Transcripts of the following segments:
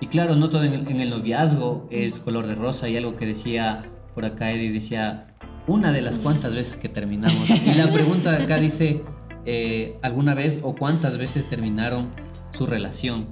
Y claro, no todo en el, en el noviazgo es color de rosa y algo que decía por acá Eddie, decía, una de las cuantas veces que terminamos. Y la pregunta acá dice, eh, ¿alguna vez o cuántas veces terminaron su relación?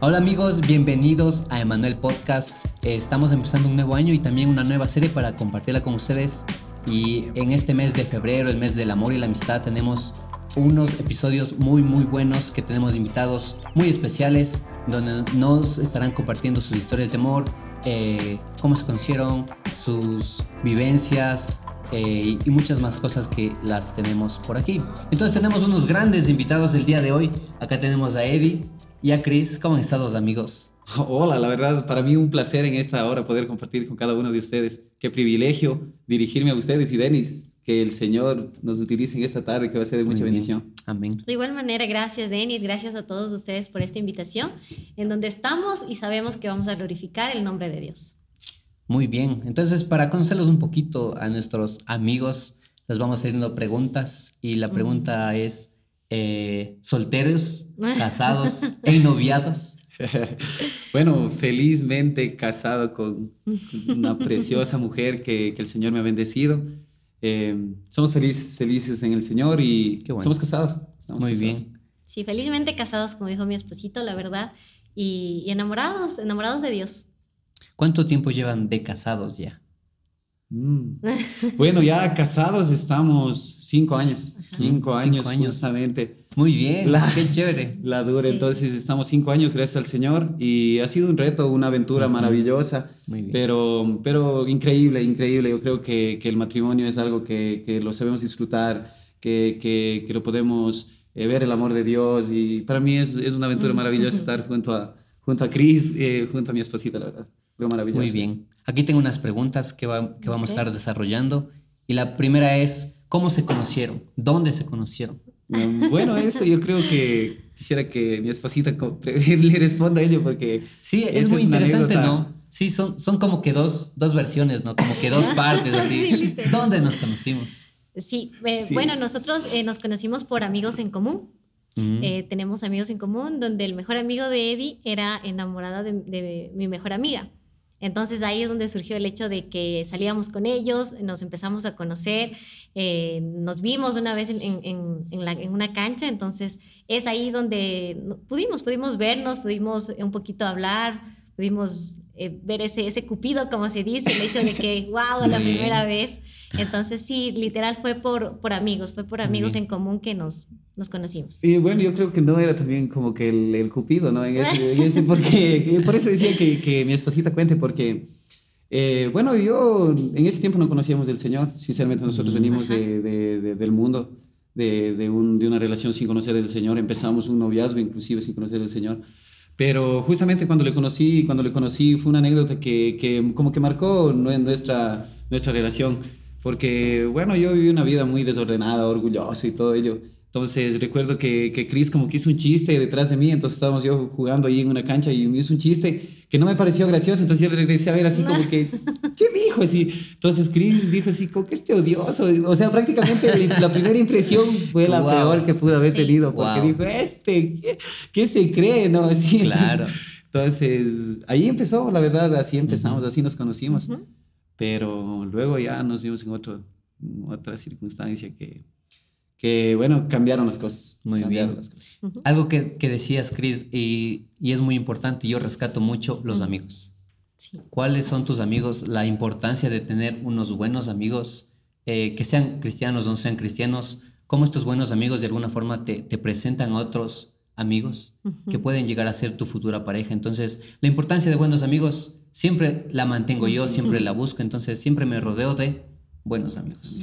Hola amigos, bienvenidos a Emanuel Podcast. Eh, estamos empezando un nuevo año y también una nueva serie para compartirla con ustedes. Y en este mes de febrero, el mes del amor y la amistad, tenemos unos episodios muy muy buenos que tenemos invitados muy especiales donde nos estarán compartiendo sus historias de amor, eh, cómo se conocieron, sus vivencias eh, y muchas más cosas que las tenemos por aquí. Entonces tenemos unos grandes invitados el día de hoy. Acá tenemos a Eddie y a Chris. ¿Cómo han estado amigos? Hola, la verdad, para mí un placer en esta hora poder compartir con cada uno de ustedes. Qué privilegio dirigirme a ustedes y Denis que el Señor nos utilice en esta tarde, que va a ser de mucha bendición. Amén. De igual manera, gracias Denis, gracias a todos ustedes por esta invitación, en donde estamos y sabemos que vamos a glorificar el nombre de Dios. Muy bien, entonces para conocerlos un poquito a nuestros amigos, les vamos haciendo preguntas y la pregunta es, eh, ¿solteros, casados e noviados? bueno, felizmente casado con una preciosa mujer que, que el Señor me ha bendecido. Eh, somos felices, felices en el Señor y somos casados. Estamos Muy bien. Sí, felizmente casados, como dijo mi esposito, la verdad, y, enamorados, enamorados de Dios. ¿Cuánto tiempo llevan de casados ya? Mm. Bueno, ya casados estamos cinco años. Cinco, años, justamente. Muy bien, la, qué chévere. La dura, entonces estamos cinco años, gracias al Señor, y ha sido un reto, una aventura maravillosa, Pero, pero increíble, increíble. Yo creo que, que el matrimonio es algo que, que lo sabemos disfrutar, que, que, que lo podemos eh, ver el amor de Dios, y para mí es, es una aventura maravillosa estar junto a, junto a Cris, eh, junto a mi esposita, la verdad. Maravilloso. Muy bien. Aquí tengo unas preguntas que, va, que vamos a estar desarrollando, y la primera es, ¿Cómo se conocieron? ¿Dónde se conocieron? Bueno, eso yo creo que quisiera que mi esposita le responda a ello porque... Sí, es muy interesante, ¿no? Sí, son, son como que dos, dos versiones, ¿no? Como que dos partes, así. ¿Dónde nos conocimos? Sí, eh, bueno, nosotros eh, nos conocimos por amigos en común. Mm. Eh, tenemos amigos en común donde el mejor amigo de Eddie era enamorada de, de mi mejor amiga. Entonces ahí es donde surgió el hecho de que salíamos con ellos, nos empezamos a conocer, eh, nos vimos una vez en, en, en, una cancha, entonces es ahí donde pudimos, pudimos vernos, pudimos un poquito hablar, pudimos eh, ver ese, ese cupido, como se dice, el hecho de que, wow, la primera vez. Entonces sí, literal fue por, por amigos, fue por amigos en común que nos, nos conocimos. Y bueno, yo creo que no era también como que el, el cupido, ¿no? En ese, porque, por eso decía que, que, mi esposita cuente, porque, eh, bueno, yo en ese tiempo no conocíamos del Señor, sinceramente nosotros venimos de, de, del mundo, de, de, un, de una relación sin conocer del Señor, empezamos un noviazgo inclusive sin conocer del Señor. Pero justamente cuando le conocí, cuando le conocí fue una anécdota que, que como que marcó nuestra, nuestra relación. Porque, bueno, yo viví una vida muy desordenada, orgullosa y todo ello. Entonces recuerdo que, que Chris como que hizo un chiste detrás de mí, entonces estábamos yo jugando ahí en una cancha y me hizo un chiste que no me pareció gracioso, entonces yo le regresé a ver así como que, ¿qué dijo? Así, entonces Chris dijo así, como que este odioso, o sea, prácticamente la primera impresión fue la peor que pudo haber tenido, porque dijo, este, ¿qué, se cree? No, así, claro. Entonces, ahí empezó, la verdad, así empezamos, así nos conocimos, pero luego ya nos vimos en otro, otra circunstancia que que, bueno, cambiaron las cosas. Muy bien. Las cosas. Algo que, que, decías, Chris, y, y, es muy importante, yo rescato mucho los amigos. Sí. ¿Cuáles son tus amigos? La importancia de tener unos buenos amigos, eh, que sean cristianos o no sean cristianos, cómo estos buenos amigos de alguna forma te, te presentan a otros amigos que pueden llegar a ser tu futura pareja. Entonces, la importancia de buenos amigos siempre la mantengo yo, siempre la busco, entonces siempre me rodeo de buenos amigos.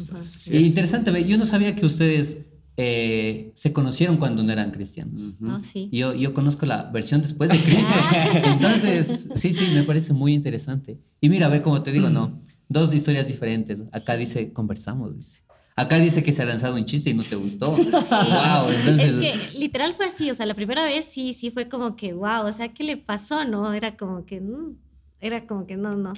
interesante, yo no sabía que ustedes eh, se conocieron cuando no eran cristianos. Sí. yo, yo conozco la versión después de Cristo. Entonces, sí, sí, me parece muy interesante. Y mira, ve como te digo, no, dos historias diferentes. Acá dice, conversamos, dice. Acá dice que se ha lanzado un chiste y no te gustó. Wow, entonces... Es que literal fue así, o sea, la primera vez sí, sí fue como que, wow, o sea, ¿qué le pasó? No, era como que, mm, era como que no, no.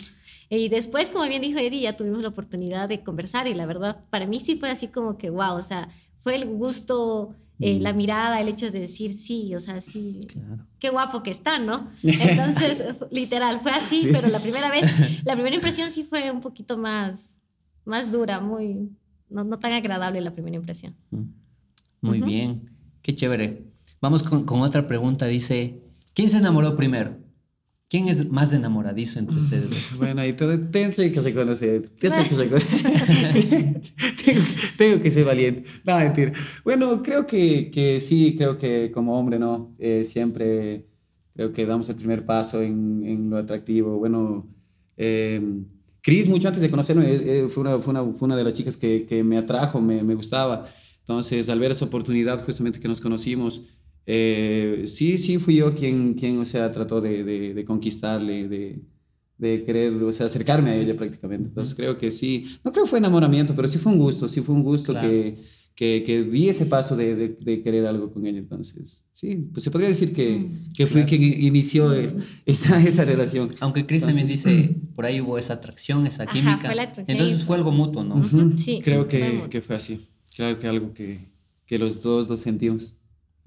Y después, como bien dijo Eddie, ya tuvimos la oportunidad de conversar y la verdad, para mí sí fue así como que, wow, o sea, fue el gusto eh, la mirada, el hecho de decir sí, o sea, sí, qué guapo que está, ¿no? Entonces, literal, fue así, pero la primera vez, la primera impresión sí fue un poquito más, más dura, muy, no, no tan agradable la primera impresión. Mm. Muy bien, qué chévere. Vamos con, con otra pregunta, dice, ¿quién se enamoró primero? ¿Quién es más enamoradizo entre ustedes Bueno, ahí tengo que reconocer. Tengo que, tengo, tengo que ser valiente. No, mentira. Bueno, creo que, que sí, creo que como hombre, ¿no? Eh, siempre creo que damos el primer paso en, en lo atractivo. Bueno, eh, Cris, mucho antes de conocerme, eh, fue, una, fue, una, fue, una, de las chicas que, que me atrajo, me, me, gustaba. Entonces, al ver esa oportunidad justamente que nos conocimos, eh, sí, sí fui yo quien, quien o sea, trató de, de, conquistarle, de, de, querer, o sea, acercarme a ella prácticamente. Entonces creo que sí, no creo que fue enamoramiento, pero sí fue un gusto, sí fue un gusto que, que, que, di ese paso de, de, querer algo con ella. Entonces, sí, pues se podría decir que, mm, que fui quien inició esa, esa relación. Aunque Chris también dice, por ahí hubo esa atracción, esa química. Entonces fue algo mutuo, ¿no? Sí, creo que, que fue así. Creo que algo que, que los dos lo sentimos.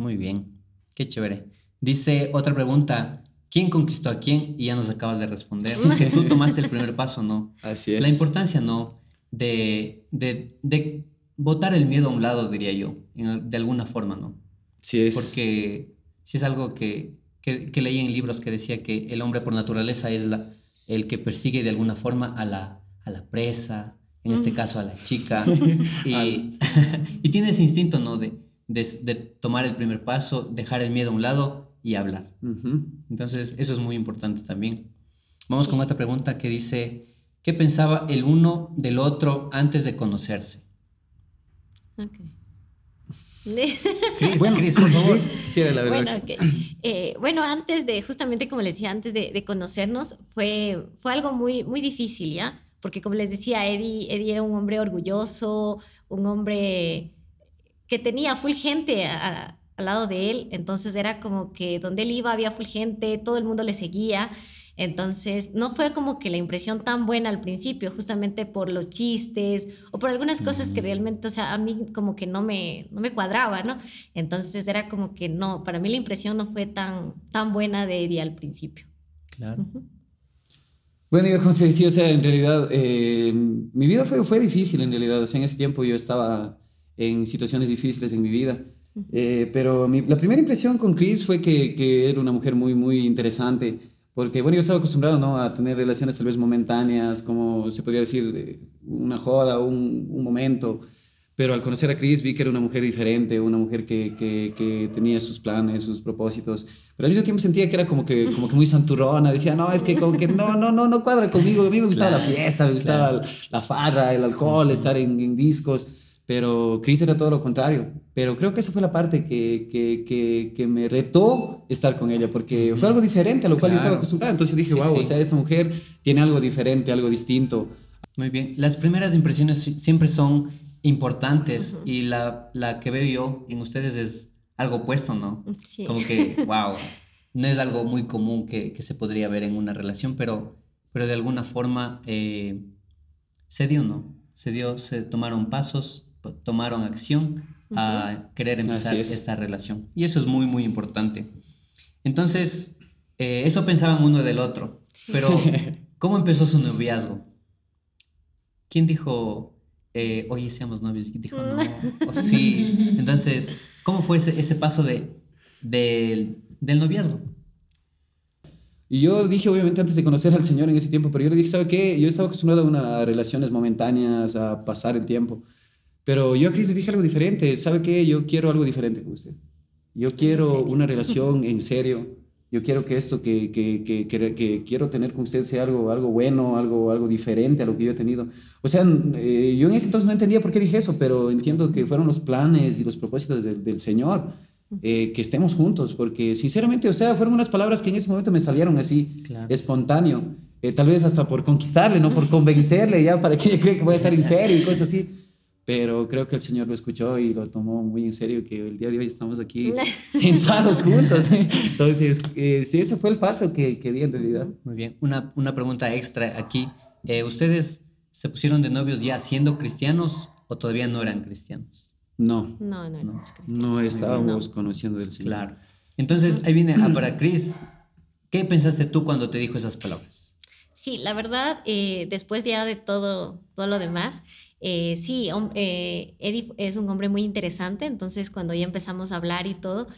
Muy bien, qué chévere. Dice otra pregunta, ¿quién conquistó a quién? Y ya nos acabas de responder. Tú tomaste el primer paso, ¿no? Así es. La importancia, ¿no? De, de, de botar el miedo a un lado, diría yo, de alguna forma, ¿no? Sí es. Porque sí es algo que, que, que, leí en libros que decía que el hombre por naturaleza es la, el que persigue de alguna forma a la, a la presa, en este mm. caso a la chica, y, y tiene ese instinto, ¿no? De, de, tomar el primer paso, dejar el miedo a un lado y hablar. Entonces, eso es muy importante también. Vamos con otra pregunta que dice, ¿qué pensaba el uno del otro antes de conocerse? Ok. bueno, por favor. bueno, eh, bueno, antes de, justamente como les decía, antes de, conocernos, fue, fue algo muy, muy difícil, ¿ya? Porque como les decía, Eddie, Eddie era un hombre orgulloso, un hombre que tenía full gente al lado de él, entonces era como que donde él iba había full gente, todo el mundo le seguía, entonces no fue como que la impresión tan buena al principio, justamente por los chistes o por algunas cosas que realmente, o sea, a mí como que no me, no me cuadraba, ¿no? Entonces era como que no, para mí la impresión no fue tan, tan buena de Eddie al principio. Claro. Bueno, yo como te decía, o sea, en realidad eh, mi vida fue, fue difícil en realidad, o sea, en ese tiempo yo estaba en situaciones difíciles en mi vida. Eh, pero la primera impresión con Chris fue que, que, era una mujer muy, muy interesante, porque, bueno, yo estaba acostumbrado, ¿no? A tener relaciones tal vez momentáneas, como se podría decir, una joda, un, un momento, pero al conocer a Chris vi que era una mujer diferente, una mujer que, que, que, tenía sus planes, sus propósitos, pero al mismo tiempo sentía que era como que, como que muy santurrona, decía, no, es que como que no, no, no, no cuadra conmigo, a mí me gustaba la fiesta, me gustaba la farra, el alcohol, estar en, en discos, pero Chris era todo lo contrario. Pero creo que esa fue la parte que, que, que, que me retó estar con ella, porque fue algo diferente a lo cual yo estaba acostumbrado. Entonces dije, wow, o sea, esta mujer tiene algo diferente, algo distinto. Muy bien. Las primeras impresiones siempre son importantes y la, la que veo yo en ustedes es algo opuesto, ¿no? Sí. Como que, wow, no es algo muy común que, que, se podría ver en una relación, pero, pero de alguna forma eh, se dio, ¿no? Se dio, se tomaron pasos, tomaron acción a querer empezar esta relación. Y eso es muy, muy importante. Entonces, eh, eso pensaban uno del otro. Pero, ¿cómo empezó su noviazgo? ¿Quién dijo, eh, oye, seamos novios? ¿Quién dijo, no? O sí. Entonces, ¿cómo fue ese, ese paso de, del noviazgo? Y yo dije, obviamente, antes de conocer al Señor en ese tiempo, pero yo le dije, ¿sabe qué? Yo estaba acostumbrado a unas relaciones momentáneas, a pasar el tiempo. Pero yo a Chris le dije algo diferente. ¿Sabe qué? Yo quiero algo diferente con usted. Yo quiero una relación en serio. Yo quiero que esto que, que, que, que, quiero tener con usted sea algo, algo bueno, algo, algo diferente a lo que yo he tenido. O sea, eh, yo en ese entonces no entendía por qué dije eso, pero entiendo que fueron los planes y los propósitos del Señor. Eh, que estemos juntos, porque sinceramente, o sea, fueron unas palabras que en ese momento me salieron así, espontáneo, eh, tal vez hasta por conquistarle, no por convencerle ya para que cree que voy a estar en serio y cosas así pero creo que el Señor lo escuchó y lo tomó muy en serio, que el día de hoy estamos aquí sentados juntos. Entonces, eh, sí, ese fue el paso que, que, di en realidad. Muy bien, una, una pregunta extra aquí. Eh, ¿Ustedes se pusieron de novios ya siendo cristianos o todavía no eran cristianos? No. No, no, no. No estábamos conociendo del Señor. Claro. Entonces, ahí viene, ah, para Cris, ¿qué pensaste tú cuando te dijo esas palabras? Sí, la verdad, eh, después ya de todo, todo lo demás, eh, sí, eh, Eddie es un hombre muy interesante, entonces cuando ya empezamos a hablar y todo,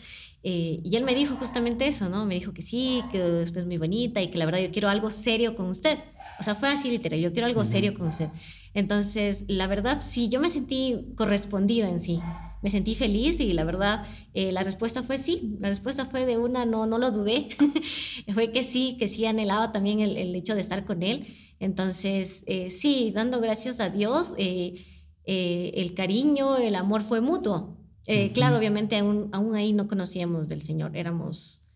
eh, y él me dijo justamente eso, ¿no? Me dijo que sí, que usted es muy bonita y que la verdad yo quiero algo serio con usted. O sea, fue así literal, yo quiero algo serio con usted. Entonces, la verdad, sí, yo me sentí correspondida en sí. Me sentí feliz y la verdad, eh, la respuesta fue sí. La respuesta fue de una, no, no lo dudé. fue que sí, que sí anhelaba también el, el hecho de estar con él. Entonces, eh, sí, dando gracias a Dios, el cariño, el amor fue mutuo. Eh, claro, obviamente aún, aún, ahí no conocíamos del Señor, éramos,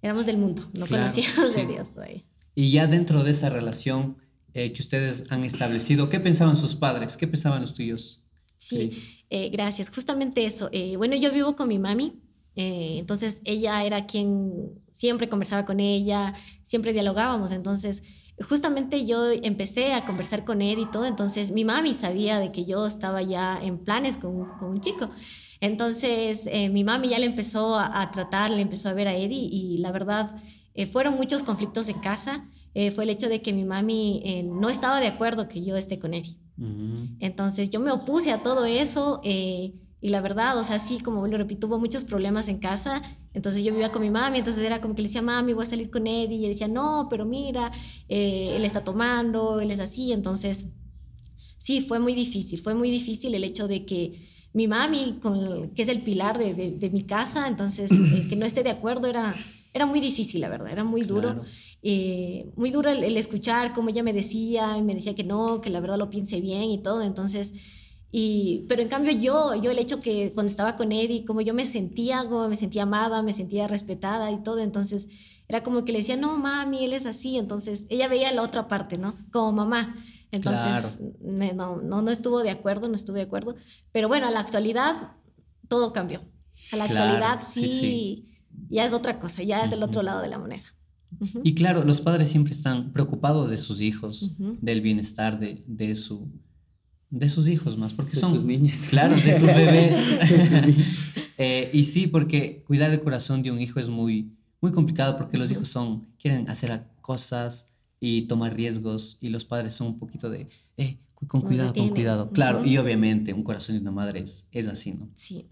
éramos del mundo, no conocíamos de Dios todavía. Y ya dentro de esa relación eh, que ustedes han establecido, ¿qué pensaban sus padres? ¿Qué pensaban los tuyos? Sí, eh, gracias. Justamente eso. bueno, yo vivo con mi mami, entonces ella era quien siempre conversaba con ella, siempre dialogábamos, entonces justamente yo empecé a conversar con él y todo, entonces mi mami sabía de que yo estaba ya en planes con, con un chico. Entonces, eh, mi mami ya le empezó a, tratar, le empezó a ver a Eddie y la verdad, eh, fueron muchos conflictos en casa. Eh, fue el hecho de que mi mami no estaba de acuerdo que yo esté con Eddie. Entonces, yo me opuse a todo eso y la verdad, o sea, sí, como lo repito, hubo muchos problemas en casa. Entonces yo vivía con mi mami, entonces era como que le decía, mami, voy a salir con Eddie. Y ella decía, no, pero mira, él está tomando, él es así. Entonces, sí, fue muy difícil, fue muy difícil el hecho de que mi mami, con, que es el pilar de, de, mi casa, entonces eh, que no esté de acuerdo era, era muy difícil, la verdad, era muy duro. Eh, muy duro el, escuchar cómo ella me decía, me decía que no, que la verdad lo piense bien y todo, entonces... Y, pero en cambio yo, yo el hecho que cuando estaba con Eddie, como yo me sentía, como me sentía amada, me sentía respetada y todo, entonces era como que le decía, no, mami, él es así, entonces ella veía la otra parte, ¿no? Como mamá. Entonces, no, no, no estuvo de acuerdo, no estuve de acuerdo. Pero bueno, a la actualidad todo cambió. A la actualidad sí, ya es otra cosa, ya es el otro lado de la moneda. Y claro, los padres siempre están preocupados de sus hijos, del bienestar de, de, su, de sus hijos más, porque son sus niños. Claro, de sus bebés. Eh, y sí, porque cuidar el corazón de un hijo es muy, muy complicado porque los hijos son, quieren hacer cosas y tomar riesgos y los padres son un poquito de, eh, con cuidado, con cuidado. Claro, y obviamente un corazón de una madre es, es así, ¿no? Sí.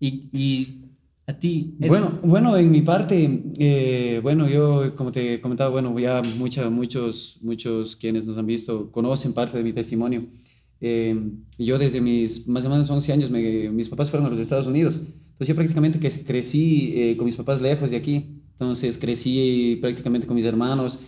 Y, y a ti... Bueno, bueno, en mi parte, eh, bueno, yo como te comentaba, bueno, ya mucha, muchos, muchos quienes nos han visto conocen parte de mi testimonio. Eh, yo desde mis más o menos 11 años, mis papás fueron a los Estados Unidos. Entonces yo prácticamente que crecí eh, con mis papás lejos de aquí. Entonces crecí prácticamente con mis hermanos.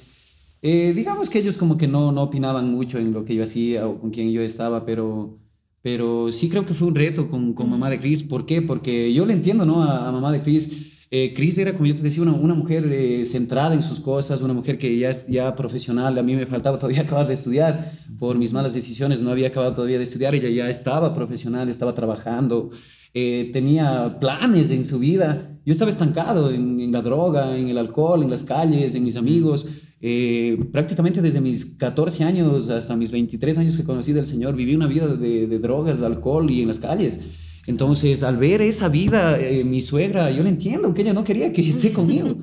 Eh, digamos que ellos como que no, no opinaban mucho en lo que yo hacía o con quién yo estaba, pero, pero sí creo que fue un reto con, con mamá de Chris. ¿Por qué? Porque yo le entiendo, ¿no? A, mamá de Chris. Eh, Chris era, como yo te decía, una, mujer eh, centrada en sus cosas, una mujer que ya es ya profesional. A mí me faltaba todavía acabar de estudiar por mis malas decisiones. No había acabado todavía de estudiar. Ella ya estaba profesional, estaba trabajando, tenía planes en su vida. Yo estaba estancado en, la droga, en el alcohol, en las calles, en mis amigos. Eh, prácticamente desde mis 14 años hasta mis 23 años que conocí del Señor, viví una vida de, drogas, de alcohol y en las calles. Entonces, al ver esa vida, eh, mi suegra, yo le entiendo que ella no quería que esté conmigo.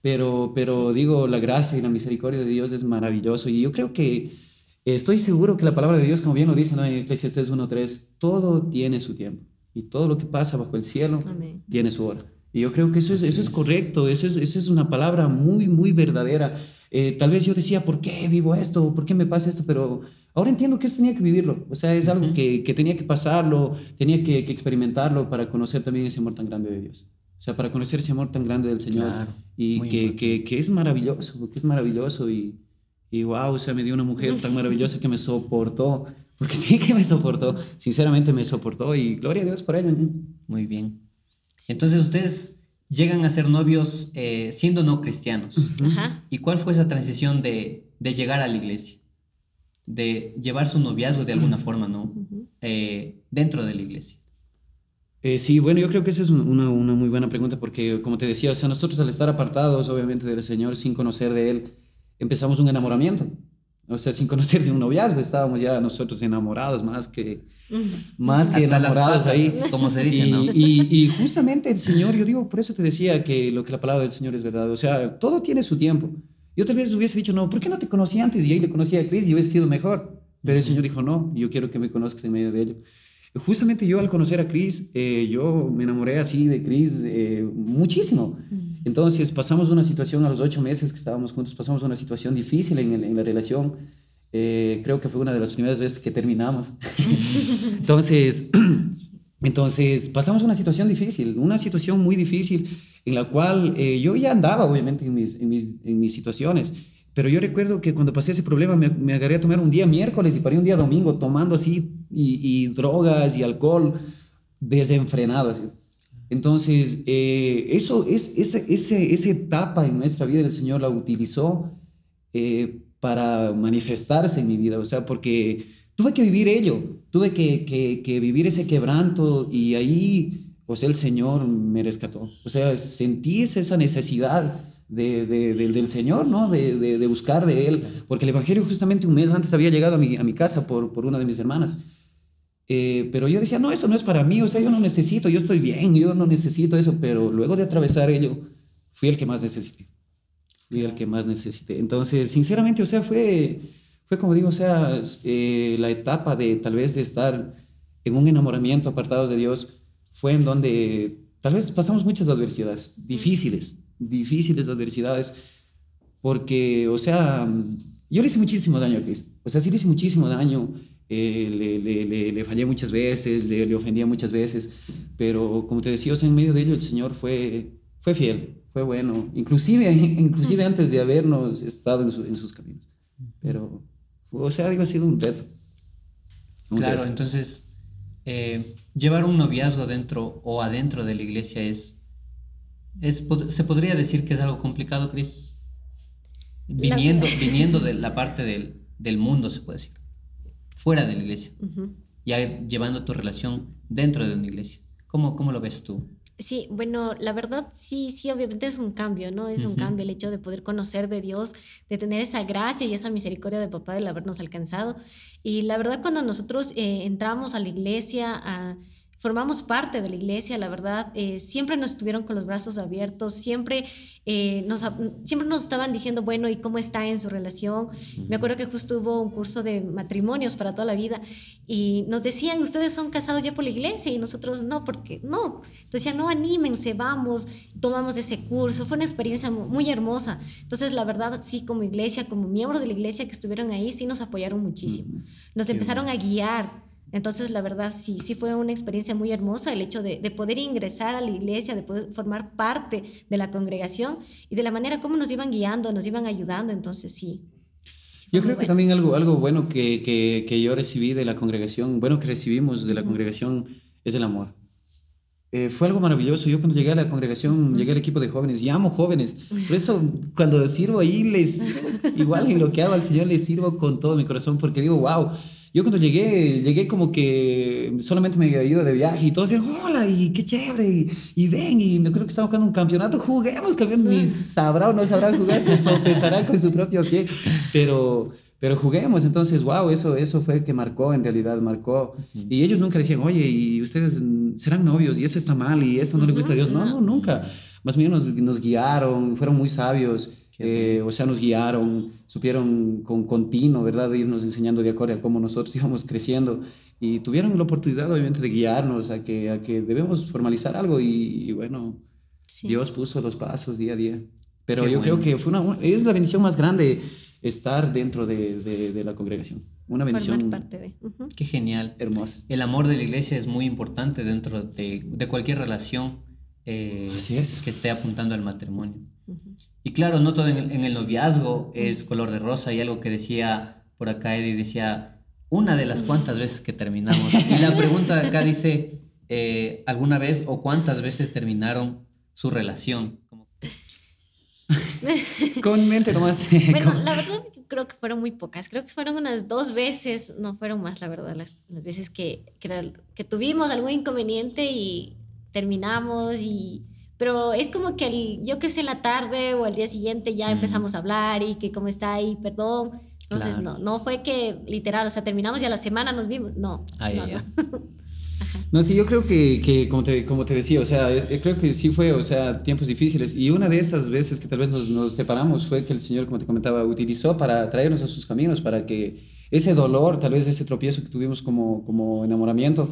Pero, pero digo, la gracia y la misericordia de Dios es maravilloso. Y yo creo que estoy seguro que la palabra de Dios, como bien lo dice ¿no? en Eclesiastes 1.3, todo tiene su tiempo. Y todo lo que pasa bajo el cielo tiene su hora. Y yo creo que eso es, eso es correcto, eso es, eso es una palabra muy, muy verdadera. Eh, tal vez yo decía, ¿por qué vivo esto? ¿Por qué me pasa esto? Pero ahora entiendo que eso tenía que vivirlo. O sea, es algo que, que, tenía que pasarlo, tenía que, que, experimentarlo para conocer también ese amor tan grande de Dios. O sea, para conocer ese amor tan grande del Señor. y que, que, que, es maravilloso, que es maravilloso. Y, y wow, o sea, me dio una mujer tan maravillosa que me soportó. Porque sí que me soportó. Sinceramente me soportó. Y gloria a Dios por ello. Muy bien. Entonces ustedes llegan a ser novios eh, siendo no cristianos. ¿Y cuál fue esa transición de, de, llegar a la iglesia? De llevar su noviazgo de alguna forma, ¿no? Eh, dentro de la iglesia. Eh, sí, bueno, yo creo que esa es una, una, muy buena pregunta porque, como te decía, o sea, nosotros al estar apartados, obviamente, del Señor, sin conocer de Él, empezamos un enamoramiento. O sea, sin conocer de un noviazgo, estábamos ya nosotros enamorados más que, más que enamorados ahí. Como se dice, y, ¿no? Y, y, justamente el Señor, yo digo, por eso te decía que lo que la palabra del Señor es verdad. O sea, todo tiene su tiempo. Yo tal vez hubiese dicho, no, ¿por qué no te conocí antes? Y ahí le conocí a Cris y hubiese sido mejor. Pero el Señor dijo, no, yo quiero que me conozcas en medio de ello. Justamente yo al conocer a Cris, eh, yo me enamoré así de Cris eh, muchísimo. Entonces pasamos una situación a los ocho meses que estábamos juntos, pasamos una situación difícil en, el, en la relación. Eh, creo que fue una de las primeras veces que terminamos. entonces, entonces pasamos una situación difícil, una situación muy difícil en la cual eh, yo ya andaba obviamente en mis, en mis, en mis situaciones. Pero yo recuerdo que cuando pasé ese problema me, me, agarré a tomar un día miércoles y paré un día domingo tomando así y, y drogas y alcohol desenfrenado. Así. Entonces, eh, eso es, esa, ese, esa etapa en nuestra vida el Señor la utilizó eh, para manifestarse en mi vida, o sea, porque tuve que vivir ello, tuve que, que, que, vivir ese quebranto y ahí, pues el Señor me rescató. O sea, sentí esa necesidad de, de, de, del Señor, ¿no? De, buscar de Él, porque el Evangelio justamente un mes antes había llegado a mi, a mi casa por, por una de mis hermanas. Eh, pero yo decía, no, eso no es para mí, o sea, yo no necesito, yo estoy bien, yo no necesito eso, pero luego de atravesar ello, fui el que más necesité, fui el que más necesité. Entonces, sinceramente, o sea, fue, fue como digo, o sea, eh, la etapa de tal vez de estar en un enamoramiento apartados de Dios, fue en donde tal vez pasamos muchas adversidades, difíciles, difíciles adversidades, porque, o sea, yo le hice muchísimo daño a Cristo, o sea, sí le hice muchísimo daño eh, le, le, le, le, fallé muchas veces, le, ofendía muchas veces, pero como te decía, o sea, en medio de ello el Señor fue, fue fiel, fue bueno, inclusive, inclusive antes de habernos estado en, su, en sus caminos. Pero, o sea, digo, ha sido un reto. Un claro, reto. entonces, eh, llevar un noviazgo dentro o adentro de la iglesia es, es se podría decir que es algo complicado, Cris. Viniendo, la... viniendo de la parte del, del mundo, se puede decir fuera de la iglesia, uh -huh. ya llevando tu relación dentro de una iglesia. ¿Cómo, cómo lo ves tú? Sí, bueno, la verdad sí, sí, obviamente es un cambio, ¿no? Es uh -huh. un cambio el hecho de poder conocer de Dios, de tener esa gracia y esa misericordia de papá del habernos alcanzado. Y la verdad cuando nosotros eh, entramos a la iglesia, a, formamos parte de la iglesia, la verdad, eh, siempre nos estuvieron con los brazos abiertos, siempre, eh, nos, siempre nos estaban diciendo, bueno, ¿y cómo está en su relación? Me acuerdo que justo hubo un curso de matrimonios para toda la vida y nos decían, ustedes son casados ya por la iglesia y nosotros no, porque no. Entonces decían, no, anímense, vamos, tomamos ese curso, fue una experiencia muy hermosa. Entonces, la verdad, sí, como iglesia, como miembros de la iglesia que estuvieron ahí, sí nos apoyaron muchísimo. Nos empezaron a guiar entonces, la verdad, sí, sí fue una experiencia muy hermosa el hecho de, de, poder ingresar a la iglesia, de poder formar parte de la congregación y de la manera como nos iban guiando, nos iban ayudando. Entonces, sí. Yo creo bueno. que también algo, algo bueno que, que, que, yo recibí de la congregación, bueno, que recibimos de la congregación, es el amor. Eh, fue algo maravilloso. Yo cuando llegué a la congregación, llegué al equipo de jóvenes y amo jóvenes. Por eso cuando sirvo ahí, les, igual en lo que hago al Señor, les sirvo con todo mi corazón porque digo, wow yo cuando llegué, llegué como que solamente me había ido de viaje y todos decían, hola, y qué chévere, y, y ven, y me acuerdo que estaba jugando un campeonato, juguemos, campeón, ni sabrá o no sabrá jugar, se tropezará con su propio pie, pero, pero juguemos, entonces, wow, eso, eso fue que marcó, en realidad, marcó, uh -huh. y ellos nunca decían, oye, y ustedes serán novios, y eso está mal, y eso no le gusta a Dios, no, no, nunca, más bien nos, nos guiaron, fueron muy sabios, eh, o sea, nos guiaron, supieron con continuo, ¿verdad?, de irnos enseñando de acuerdo a cómo nosotros íbamos creciendo y tuvieron la oportunidad, obviamente, de guiarnos a que, a que debemos formalizar algo y, y bueno, sí. Dios puso los pasos día a día. Pero Qué yo bueno. creo que fue una, es la bendición más grande estar dentro de, de, de la congregación. Una bendición. Formar parte de. Uh -huh. Qué genial. Hermosa. El amor de la iglesia es muy importante dentro de, de cualquier relación eh, Así es. que esté apuntando al matrimonio. Uh -huh. Y claro, no todo en el, en el, noviazgo es color de rosa y algo que decía por acá Eddie, decía, una de las cuantas veces que terminamos. Y la pregunta acá dice, eh, ¿alguna vez o cuántas veces terminaron su relación? Con mente nomás. bueno, la verdad creo que fueron muy pocas. Creo que fueron unas dos veces, no fueron más, la verdad, las, las veces que, que, que tuvimos algún inconveniente y terminamos y pero es como que el, yo que sé, en la tarde o al día siguiente ya mm. empezamos a hablar y que cómo está ahí, perdón, Entonces, no, no fue que literal, o sea, terminamos y a la semana nos vimos. No. Ah, no, ya, no. No, sí, yo creo que, que como, te, como te decía, o sea, eh, creo que sí fue, o sea, tiempos difíciles. Y una de esas veces que tal vez nos, nos separamos fue que el Señor, como te comentaba, utilizó para traernos a sus caminos, para que ese dolor, tal vez ese tropiezo que tuvimos como, como enamoramiento,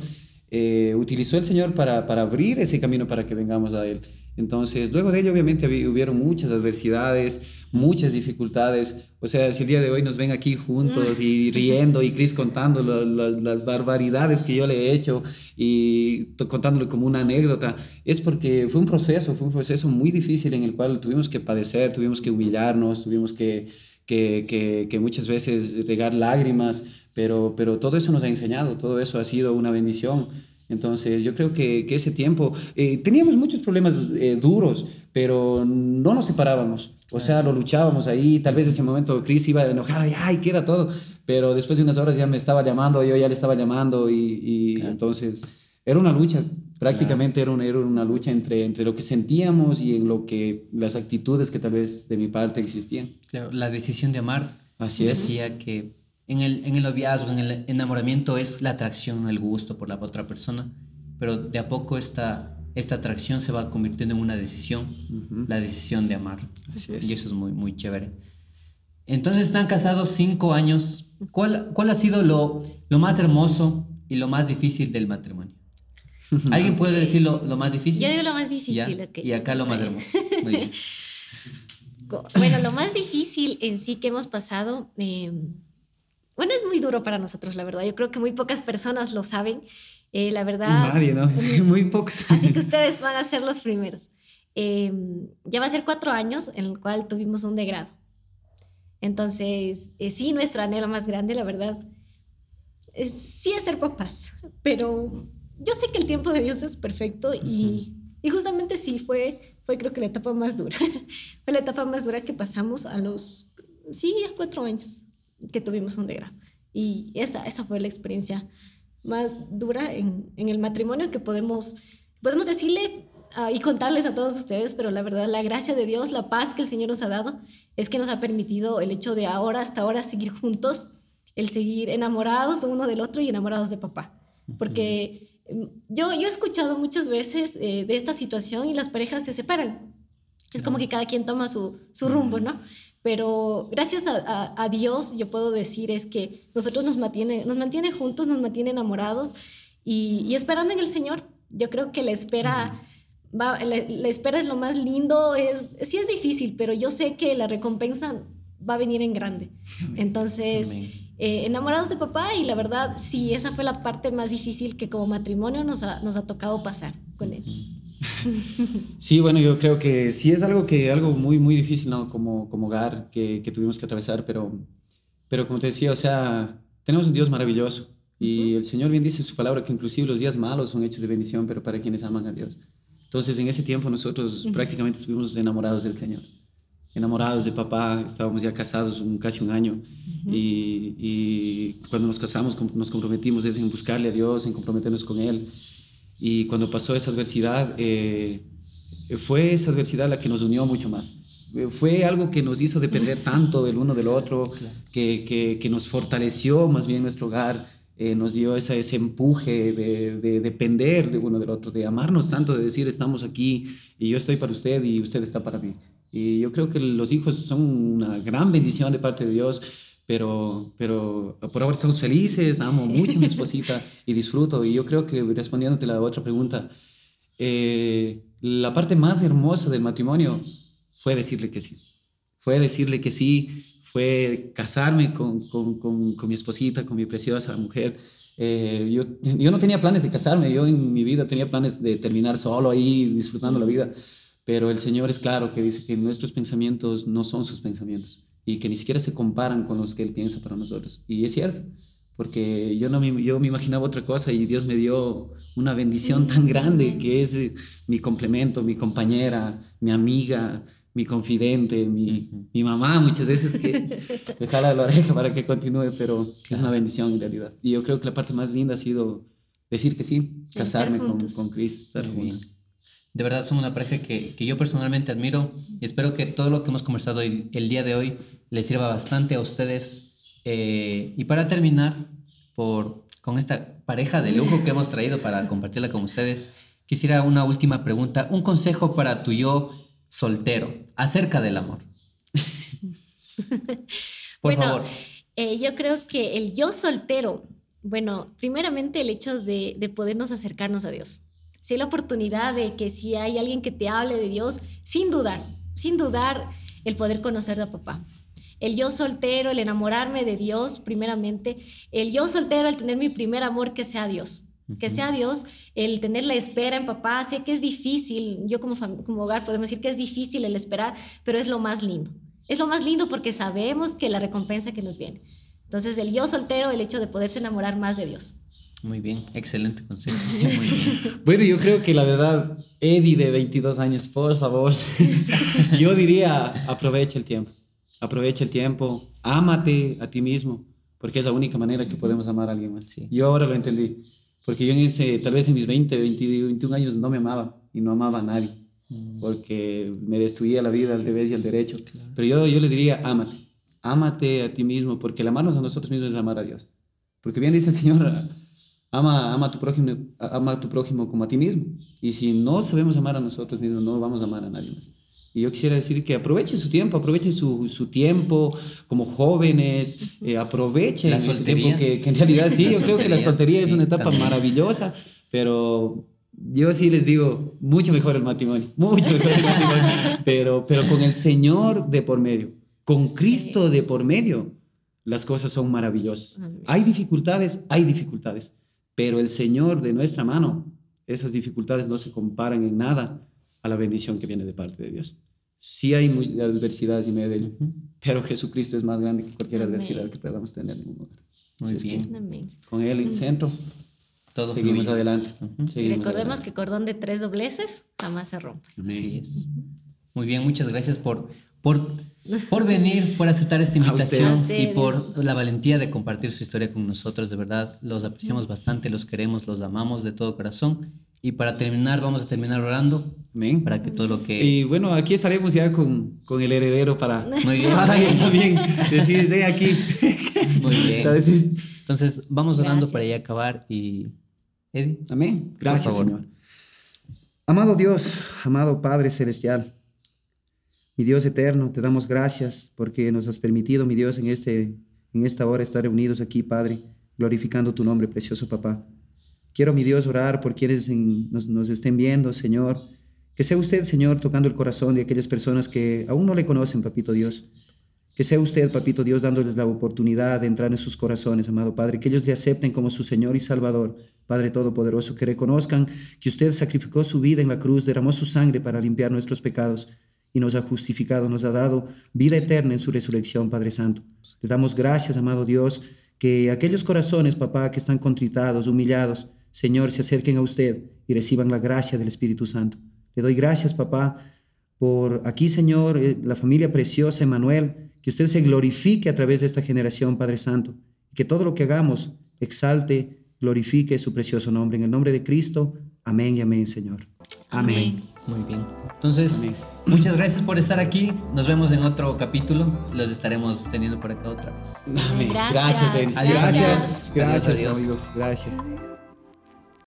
eh, utilizó el Señor para, para abrir ese camino para que vengamos a Él. Entonces, luego de ello, obviamente, hubieron muchas adversidades, muchas dificultades. O sea, si el día de hoy nos ven aquí juntos y riendo y Chris contando lo- lo- las barbaridades que yo le he hecho y contándolo como una anécdota, es porque fue un proceso, fue un proceso muy difícil en el cual tuvimos que padecer, tuvimos que humillarnos, tuvimos que, que, que, que muchas veces regar lágrimas, pero, pero todo eso nos ha enseñado, todo eso ha sido una bendición. Entonces, yo creo que, que ese tiempo, eh, teníamos muchos problemas eh, duros, pero no nos separábamos. O sea, lo luchábamos ahí. Tal vez ese momento Chris iba enojada y ay, queda todo. Pero después de unas horas ya me estaba llamando, yo ya le estaba llamando y, y Claro. entonces era una lucha. Prácticamente era, una, era una lucha entre, entre lo que sentíamos y en lo que las actitudes que tal vez de mi parte existían. Claro, la decisión de amar. Así es. Decía que en el, en el noviazgo, en el enamoramiento es la atracción, el gusto por la otra persona, pero de a poco esta, esta atracción se va convirtiendo en una decisión, Ujú. la decisión de amar. Así es. Y eso es muy, muy chévere. Entonces están casados cinco años. ¿Cuál, cuál ha sido lo, lo más hermoso y lo más difícil del matrimonio? ¿Alguien puede decir lo, lo más difícil? Yo digo lo más difícil. Ya, ok. Y acá lo más hermoso. Muy bien. Bueno, lo más difícil en sí que hemos pasado, eh, bueno, es muy duro para nosotros, la verdad. Yo creo que muy pocas personas lo saben. Eh, la verdad, Nadie, ¿no? Muy pocos. así que ustedes van a ser los primeros. Eh, ya va a ser cuatro años en el cual tuvimos un degrado. Entonces, eh, sí, nuestro anhelo más grande, la verdad, es, sí es ser papás, pero yo sé que el tiempo de Dios es perfecto y, y justamente sí fue, fue creo que la etapa más dura. fue la etapa más dura que pasamos a los, sí, a cuatro años que tuvimos un degrado. Y esa, esa fue la experiencia más dura en, en el matrimonio que podemos, podemos decirle ah, y contarles a todos ustedes, pero la verdad, la gracia de Dios, la paz que el Señor nos ha dado, es que nos ha permitido el hecho de ahora, hasta ahora, seguir juntos, el seguir enamorados uno del otro y enamorados de papá. Porque mm, yo, yo he escuchado muchas veces eh, de esta situación y las parejas se separan. Es como que cada quien toma su, su rumbo, ¿no? Pero gracias a, a- a Dios, yo puedo decir es que nosotros nos mantiene, nos mantiene juntos, nos mantiene enamorados y, y esperando en el Señor. Yo creo que la espera, va, la, la espera es lo más lindo. Es, sí es difícil, pero yo sé que la recompensa va a venir en grande. Entonces, eh, enamorados de papá y la verdad, sí, esa fue la parte más difícil que como matrimonio nos ha, nos ha tocado pasar con él. Sí, bueno, yo creo que sí es algo que algo muy muy difícil, ¿no? Como como hogar que, que tuvimos que atravesar, pero pero como te decía, o sea, tenemos un Dios maravilloso y el Señor bien dice en su palabra que inclusive los días malos son hechos de bendición, pero para quienes aman a Dios. Entonces, en ese tiempo nosotros prácticamente estuvimos enamorados del Señor. Enamorados de papá, estábamos ya casados un, casi un año y, y cuando nos casamos nos comprometimos en buscarle a Dios, en comprometernos con Él. Y cuando pasó esa adversidad, eh, fue esa adversidad la que nos unió mucho más. Eh, Fue algo que nos hizo depender tanto del uno del otro, que, que, que nos fortaleció más bien nuestro hogar, eh, nos dio esa, ese empuje de, de depender de uno del otro, de amarnos tanto, de decir estamos aquí y yo estoy para usted y usted está para mí. Y yo creo que los hijos son una gran bendición de parte de Dios, pero, pero por ahora estamos felices, amo mucho a mi esposita y disfruto. Y yo creo que respondiéndote la otra pregunta, eh, la parte más hermosa del matrimonio fue decirle que sí. Fue decirle que sí, fue casarme con, con, con, con mi esposita, con mi preciosa mujer. Eh, yo, yo no tenía planes de casarme, yo en mi vida tenía planes de terminar solo ahí, disfrutando la vida. Pero el Señor es claro que dice que nuestros pensamientos no son sus pensamientos y que ni siquiera se comparan con los que Él piensa para nosotros. Y es cierto, porque yo, no me, yo me imaginaba otra cosa y Dios me dio una bendición tan grande que es eh, mi complemento, mi compañera, mi amiga, mi confidente, mi, mi mamá muchas veces que me jala la oreja para que continúe, pero es una bendición en realidad. Y yo creo que la parte más linda ha sido decir que sí, casarme con, juntos. con Chris, estar Muy bien. De verdad son una pareja que, que yo personalmente admiro y espero que todo lo que hemos conversado hoy- el día de hoy les sirva bastante a ustedes Eh, y para terminar, por, con esta pareja de lujo que hemos traído para compartirla con ustedes, quisiera una última pregunta, un consejo para tu yo soltero acerca del amor. por favor. Eh, yo creo que el yo soltero, bueno, primeramente el hecho de, de podernos acercarnos a Dios. La oportunidad de que si hay alguien que te hable de Dios, sin dudar, sin dudar, el poder conocer a papá. El yo soltero, el enamorarme de Dios, primeramente. El yo soltero, el tener mi primer amor, que sea Dios. Que sea Dios, el tener la espera en papá. Sé que es difícil, yo como, como hogar podemos decir que es difícil el esperar, pero es lo más lindo. Es lo más lindo porque sabemos que la recompensa que nos viene. Entonces, el yo soltero, el hecho de poderse enamorar más de Dios. Muy bien, excelente consejo. Muy bien. bueno, yo creo que la verdad, Eddie de 22 años, por favor, yo diría, aprovecha el tiempo. Aprovecha el tiempo, ámate a ti mismo, porque es la única manera que podemos amar a alguien más. Sí. Yo ahora lo entendí, porque yo en ese, tal vez en mis 20, 21 años no me amaba y no amaba a nadie, mm. porque me destruía la vida al revés y al derecho. Pero yo, yo le diría, ámate, ámate a ti mismo, porque el amarnos a nosotros mismos es amar a Dios. Porque bien dice el Señor, ama, ama, a tu prójimo, ama a tu prójimo como a ti mismo. Y si no sabemos amar a nosotros mismos, no vamos a amar a nadie más. Y yo quisiera decir que aproveche su tiempo, aproveche su, su tiempo como jóvenes, eh, aproveche la soltería. que, que, en realidad sí, yo creo que la soltería es una etapa maravillosa, pero yo sí les digo, mucho mejor el matrimonio, mucho mejor el matrimonio, pero, pero con el Señor de por medio, con Cristo de por medio, las cosas son maravillosas. Hay dificultades, hay dificultades, pero el Señor de nuestra mano, esas dificultades no se comparan en nada a la bendición que viene de parte de Dios. Sí hay muy, adversidades y medio de ello, pero Jesucristo es más grande que cualquier adversidad que podamos tener en un lugar. Muy bien. Con Él en centro, todo seguimos adelante. Recordemos que cordón de tres dobleces jamás se rompe. Así es. Muy bien, muchas gracias por, por, por venir, por aceptar esta invitación y por la valentía de compartir su historia con nosotros. De verdad, los apreciamos bastante, los queremos, los amamos de todo corazón. Y para terminar, vamos a terminar orando. Amén. Para que todo lo que... Y bueno, aquí estaremos ya con, con el heredero para... Muy bien. Para él también decir, aquí. Muy bien. Entonces, vamos orando para ya acabar y... Eddie. Amén. Gracias, Señor. Amado Dios, amado Padre Celestial, mi Dios eterno, te damos gracias porque nos has permitido, mi Dios, en, este, en esta hora estar reunidos aquí, Padre, glorificando tu nombre, precioso papá. Quiero, mi Dios, orar por quienes nos, estén viendo, Señor. Que sea usted, Señor, tocando el corazón de aquellas personas que aún no le conocen, Papito Dios. Que sea usted, Papito Dios, dándoles la oportunidad de entrar en sus corazones, amado Padre. Que ellos le acepten como su Señor y Salvador, Padre Todopoderoso. Que reconozcan que usted sacrificó su vida en la cruz, derramó su sangre para limpiar nuestros pecados y nos ha justificado, nos ha dado vida eterna en su resurrección, Padre Santo. Le damos gracias, amado Dios, que aquellos corazones, papá, que están contritados, humillados, Señor, se acerquen a usted y reciban la gracia del Espíritu Santo. Le doy gracias, papá, por aquí, Señor, eh, la familia preciosa, Emanuel, que usted se glorifique a través de esta generación, Padre Santo, y que todo lo que hagamos exalte, glorifique su precioso nombre. En el nombre de Cristo, amén y amén, Señor. Amén. Muy bien. Entonces, muchas gracias por estar aquí. Nos vemos en otro capítulo. Los estaremos teniendo por acá otra vez. Amén. Gracias. Gracias. Gracias, gracias, amigos. Gracias.